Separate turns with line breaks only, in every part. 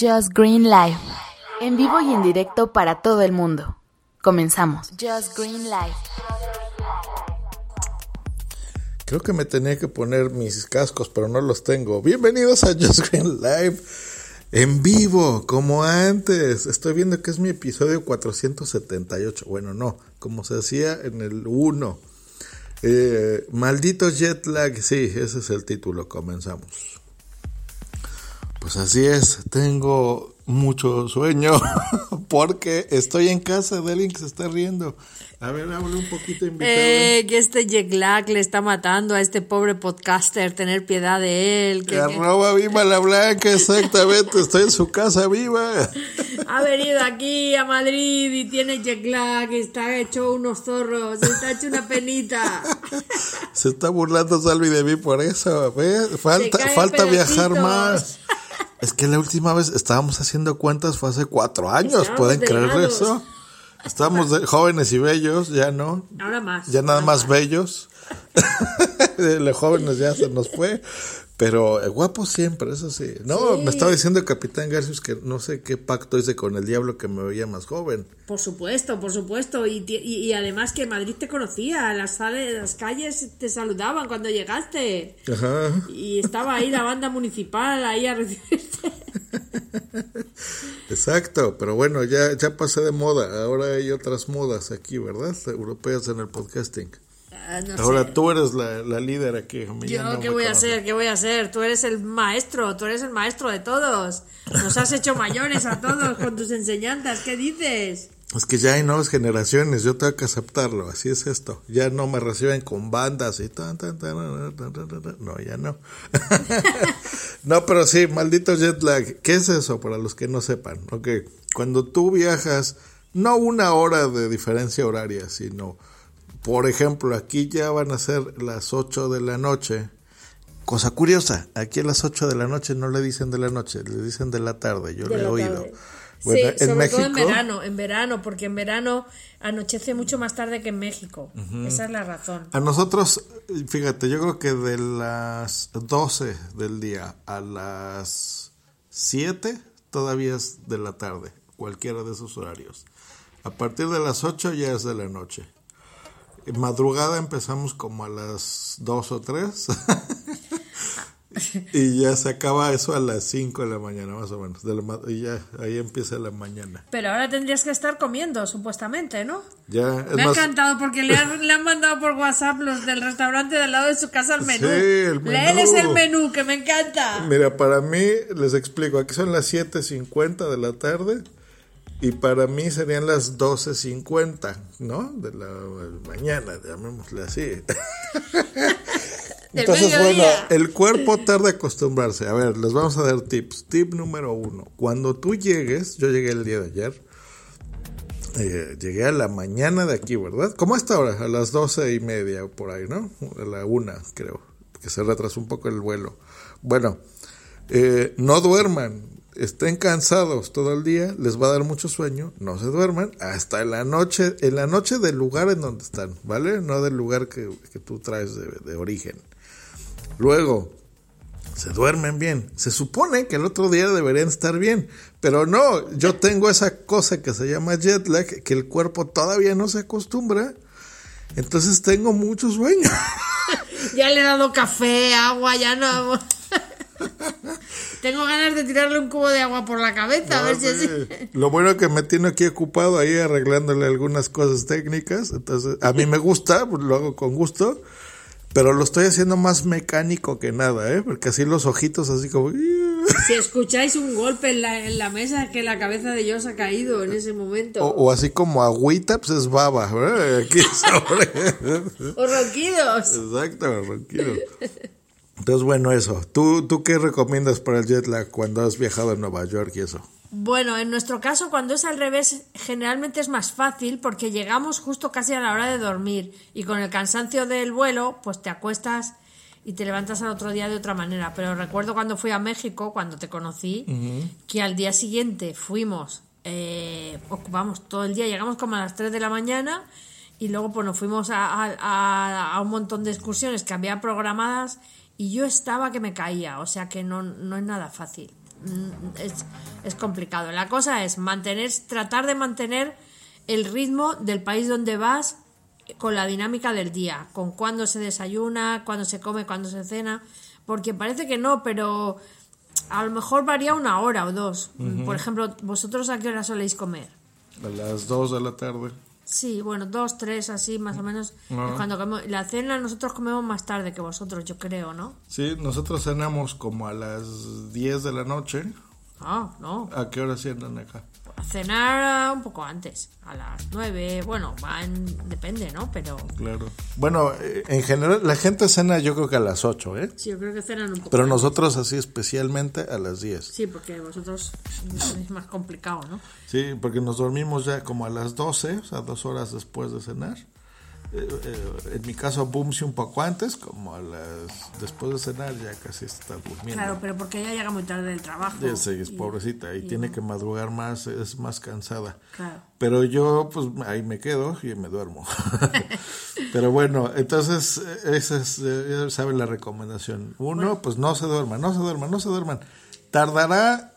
Just Green Live. En vivo y en directo para todo el mundo. Comenzamos. Just Green Live.
Creo que me tenía que poner mis cascos, pero no los tengo. Bienvenidos a Just Green Live. En vivo, como antes. Estoy viendo que es mi episodio 478. Bueno, no, como se hacía en el 1. Eh, maldito jet lag. Sí, ese es el título. Comenzamos. Pues así es, tengo mucho sueño porque estoy en casa de alguien que se está riendo. A ver, habla un poquito invitado.
Eh, que este jet lag le está matando a este pobre podcaster, tener piedad de él.
Que, Arroba viva la blanca, exactamente, estoy en su casa viva.
Ha venido aquí a Madrid y tiene jet lag, está hecho unos zorros, está hecho una penita.
Se está burlando Salvi de mí por eso, ¿ves? Falta, falta viajar más. Es que la última vez estábamos haciendo cuentas fue hace cuatro años, ¿pueden creer eso? Estábamos jóvenes y bellos, ya no.
Ahora más.
Ya nada más, bellos. Los jóvenes ya se nos fue. Pero guapo siempre, eso sí. No, me estaba diciendo el Capitán Garcius que no sé qué pacto hice con el diablo que me veía más joven.
Por supuesto, por supuesto. Y, y, y además que Madrid te conocía, las, las calles te saludaban cuando llegaste.
Ajá.
Y estaba ahí la banda municipal ahí a recibirte.
Exacto, pero bueno, ya, ya pasé de moda. Ahora hay otras modas aquí, ¿verdad? Europeas en el podcasting.
No
Ahora
sé.
tú eres la, la líder aquí.
Yo,
no
¿qué voy a hacer? ¿Qué voy a hacer? Tú eres el maestro, tú eres el maestro de todos. Nos has hecho mayores a todos con tus enseñanzas. ¿Qué dices?
Es que ya hay nuevas generaciones, yo tengo que aceptarlo, así es esto. Ya no me reciben con bandas y tan, tan, tan, tan, tan, tan, tan, tan. No, ya no. no, pero sí, maldito jet lag. ¿Qué es eso para los que no sepan? Ok, cuando tú viajas, no una hora de diferencia horaria, sino, por ejemplo, aquí ya van a ser las 8 de la noche. Cosa curiosa, aquí a las 8 de la noche no le dicen de la noche, le dicen de la tarde, yo
De
lo he oído.
tarde.
Bueno,
sí,
en
sobre todo en verano, en verano, porque en verano anochece mucho más tarde que en México. Esa es la razón.
A nosotros, fíjate, yo creo que de las 12 del día a las 7 todavía es de la tarde, cualquiera de esos horarios. A partir de las 8 ya es de la noche. En madrugada empezamos como a las 2 o 3. y ya se acaba eso a las 5 de la mañana, más o menos. De la y ya ahí empieza la mañana.
Pero ahora tendrías que estar comiendo, supuestamente, ¿no?
Ya, es
Me ha encantado porque le han, le han mandado por WhatsApp los del restaurante del lado de su casa el menú.
Sí, el menú.
El menú, que me encanta.
Mira, para mí, les explico, aquí son las 7.50 de la tarde y para mí serían las 12.50, ¿no? De la mañana, llamémosle así.
Del
Entonces, bueno, el cuerpo tarda en acostumbrarse. A ver, les vamos a dar tips. Tip número uno. Cuando tú llegues, yo llegué el día de ayer, eh, llegué a la mañana de aquí, ¿verdad? ¿Cómo hasta ahora? A las doce y media por ahí, ¿no? A la una, creo, que se retrasó un poco el vuelo. Bueno, eh, no duerman, estén cansados todo el día, les va a dar mucho sueño, no se duerman hasta en la noche, en la noche del lugar en donde están, ¿vale? No del lugar que, que tú traes de, de origen. Luego, se duermen bien. Se supone que el otro día deberían estar bien, pero no, yo tengo esa cosa que se llama jet lag, que el cuerpo todavía no se acostumbra. Entonces tengo mucho sueño.
Ya le he dado café, agua, ya no. Tengo ganas de tirarle un cubo de agua por la cabeza, a ver si así.
Lo bueno que me tiene aquí ocupado ahí arreglándole algunas cosas técnicas. Entonces, a mí me gusta, pues, lo hago con gusto, pero lo estoy haciendo más mecánico que nada, ¿eh? Porque así los ojitos así como...
Si escucháis un golpe en la, en la mesa, es que la cabeza de Dios ha caído en ese momento.
O, o así como agüita, pues es baba, ¿verdad? Aquí sobre...
O ronquidos.
Exacto, tranquilo. Entonces, bueno, eso. ¿Tú, ¿Tú qué recomiendas para el jet lag cuando has viajado a Nueva York y eso?
Bueno, en nuestro caso, cuando es al revés, generalmente es más fácil porque llegamos justo casi a la hora de dormir y con el cansancio del vuelo, pues te acuestas y te levantas al otro día de otra manera. Pero recuerdo cuando fui a México, cuando te conocí, que al día siguiente fuimos, eh, ocupamos todo el día, llegamos como a las 3 de la mañana y luego pues nos fuimos a, a- a- a un montón de excursiones que había programadas y yo estaba que me caía, o sea que no, no es nada fácil. Mm, es, es complicado. La cosa es mantener, tratar de mantener el ritmo del país donde vas con la dinámica del día, con cuándo se desayuna, cuándo se come, cuándo se cena, porque parece que no, pero a lo mejor varía una hora o dos. Por ejemplo, ¿vosotros a qué hora soléis comer?
A las 2 de la tarde.
Sí, bueno, dos, tres, así más o menos.
Ah.
Es Cuando comemos- la cena nosotros comemos más tarde que vosotros, yo creo, ¿no?
Sí, nosotros cenamos como a las 10 de la noche.
Ah, no.
¿A qué hora cenan acá?
Cenar un poco antes, a las nueve. Bueno, va en- depende, ¿no? Pero
Claro. Bueno, eh, en general la gente cena yo creo que a las 8, ¿eh?
sí, yo creo que cenan un poco.
Pero
antes.
nosotros así especialmente a las 10.
Sí, porque vosotros es más complicado, ¿no?
Sí, porque nos dormimos ya como a las 12, o sea, dos horas después de cenar. Eh, en mi caso, boom, sí un poco antes, como a las... Después de cenar ya casi está durmiendo.
Claro, pero porque ella llega muy tarde del trabajo.
Ya sé, es
y-
pobrecita y, tiene que madrugar más, es más cansada.
Claro.
Pero yo, pues ahí me quedo y me duermo. Pero bueno, entonces, esa es, ya saben la recomendación. Uno, pues no se duerman, no se duerman, no se duerman. Tardará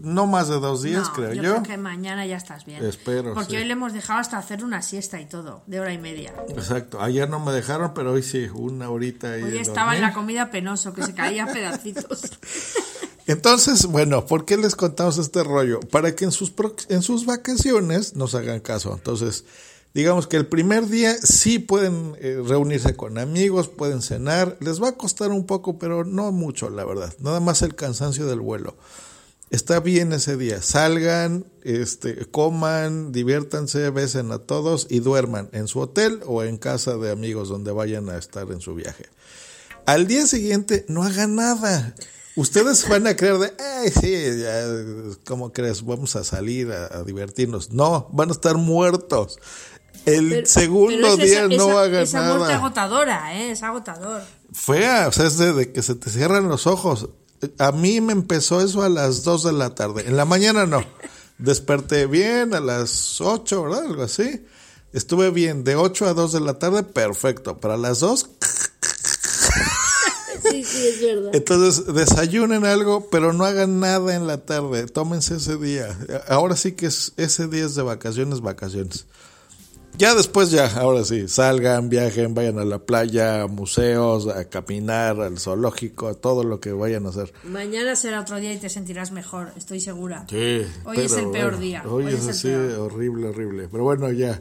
no más de dos días,
No,
creo
yo.
yo.
creo que mañana ya estás bien.
Espero,
Porque
sí.
hoy le hemos dejado hasta hacer una siesta y todo, de hora y media.
Exacto, ayer no me dejaron, pero hoy sí, una horita ahí
Hoy estaba en la comida penoso, que se caía a pedacitos.
Entonces, bueno, ¿por qué les contamos este rollo? Para que en sus, en sus vacaciones nos hagan caso. Entonces, digamos que el primer día sí pueden eh, reunirse con amigos, pueden cenar. Les va a costar un poco, pero no mucho, la verdad. Nada más el cansancio del vuelo. Está bien ese día. Salgan, este, coman, diviértanse, besen a todos y duerman en su hotel o en casa de amigos donde vayan a estar en su viaje. Al día siguiente no hagan nada. Ustedes van a creer de, ay, sí, ya, ¿cómo crees? Vamos a salir a, a divertirnos. No, van a estar muertos. El
Pero-
segundo
pero es
día
esa-
no
esa-
hagan
Esa muerte
nada.
agotadora, ¿eh? Es agotador.
Fea, o sea, es de, de que se te cierran los ojos. A mí me empezó eso a las 2 de la tarde. En la mañana no. Desperté bien a las 8, ¿verdad? Algo así. Estuve bien de 8 a 2 de la tarde, perfecto. Para las 2,
Sí, sí, es verdad.
entonces desayunen algo, pero no hagan nada en la tarde. Tómense ese día. Ahora sí que es, ese día es de vacaciones, vacaciones. Ya después ya, ahora sí, salgan, viajen, vayan a la playa, a museos, a caminar, al zoológico, a todo lo que vayan a hacer.
Mañana será otro día y te sentirás mejor, estoy segura.
Sí,
Hoy es el peor
bueno,
día,
Hoy,
hoy
es así,
peor.
horrible, horrible. Pero bueno, ya.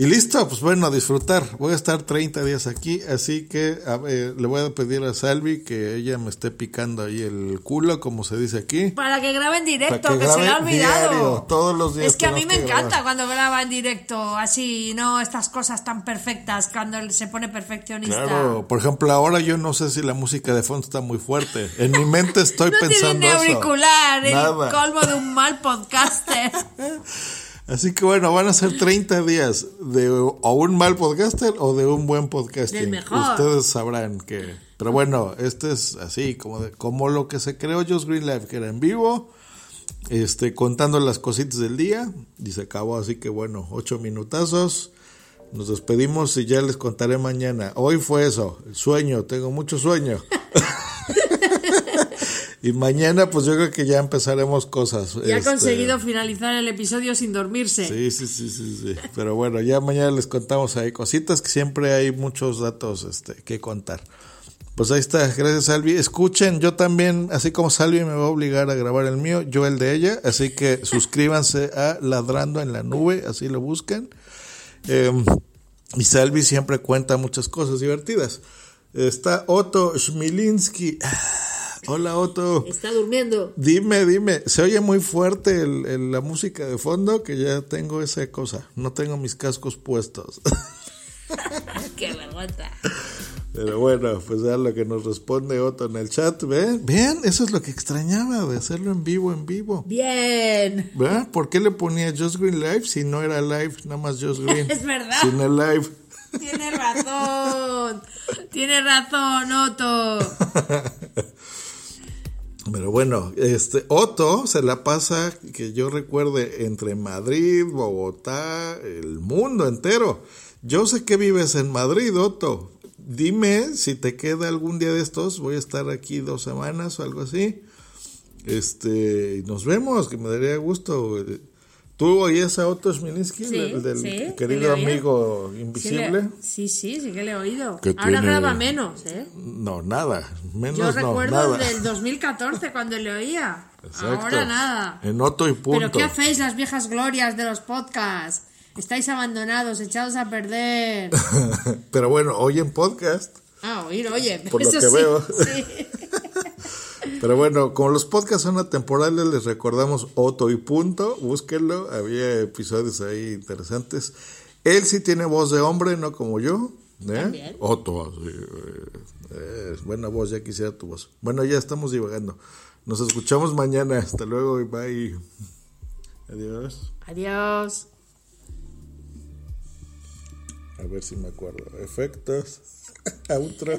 Y listo, pues bueno, a disfrutar. Voy a estar 30 días aquí, así que a ver, le voy a pedir a Salvi que ella me esté picando ahí el culo, como se dice aquí.
Para que grabe en directo,
que
se le ha olvidado.
diario, todos los días
Es que a mí me
que
encanta
grabar.
cuando graba en directo, así, no estas cosas tan perfectas, cuando él se pone perfeccionista.
Claro, por ejemplo, ahora yo no sé si la música de fondo está muy fuerte. En mi mente estoy
no tiene
pensando
ni
eso.
auricular, el colmo de un mal podcaster.
Así que bueno, van a ser 30 días de o un mal podcaster o de un buen podcasting.
Mejor.
Ustedes sabrán que... Pero bueno, este es así, como, de- como lo que se creó Just Green Life, que era en vivo, este, contando las cositas del día, y se acabó, así que bueno, ocho minutazos. Nos despedimos y ya les contaré mañana. Hoy fue eso, el sueño, tengo mucho sueño. Y mañana pues yo creo que ya empezaremos cosas.
Y ha
este,
conseguido finalizar el episodio sin dormirse.
Sí, sí, sí, sí, sí. Pero bueno, ya mañana les contamos ahí cositas que siempre hay muchos datos este, que contar. Pues ahí está, gracias Salvi. Escuchen, yo también, así como Salvi me va a obligar a grabar el mío, yo el de ella, así que suscríbanse a Ladrando en la Nube, así lo buscan. Eh, y Salvi siempre cuenta muchas cosas divertidas. Está Otto Schmilinski. Hola Otto.
Está durmiendo.
Dime, dime, se oye muy fuerte el- el- la música de fondo que ya tengo esa cosa. No tengo mis cascos puestos.
Qué vergüenza.
Pero bueno, pues ya lo que nos responde Otto en el chat, ¿ven? Vean, eso es lo que extrañaba de hacerlo en vivo, en vivo.
Bien.
¿Verdad? ¿Por qué le ponía Just Green Live si no era live, nada más Just Green?
Es verdad.
Sin el live.
Tienes razón. Tienes razón, Otto.
Pero bueno, este Otto se la pasa, que yo recuerde, entre Madrid, Bogotá, el mundo entero. Yo sé que vives en Madrid, Otto. Dime si te queda algún día de estos. Voy a estar aquí dos semanas o algo así. Este, nos vemos, que me daría gusto. ¿Tú oías a Otto Smilinski,
Sí,
el del
sí, que
querido
oía.
amigo
Sí,
invisible?
le- sí, sí, sí que le he oído.
Que
Ahora
tiene-
graba menos, ¿eh?
No, nada. Menos
Yo
no,
recuerdo
nada.
del 2014 cuando le oía.
Exacto.
Ahora nada.
En Otto y punto.
¿Pero qué hacéis las viejas glorias de los podcasts? Estáis abandonados, echados a perder.
Pero bueno, hoy en podcast.
Ah, oír, oye.
Por lo
eso
que
sí,
veo.
sí.
Pero bueno, como los podcasts son atemporales, les recordamos Otto y punto. Búsquenlo. Había episodios ahí interesantes. Él sí tiene voz de hombre, no como yo. ¿eh?
También.
Otto. sí, eh, eh, buena voz, ya quisiera tu voz. Bueno, ya estamos divagando. Nos escuchamos mañana. Hasta luego y bye. Adiós.
Adiós.
A ver si me acuerdo. Efectos. Outro.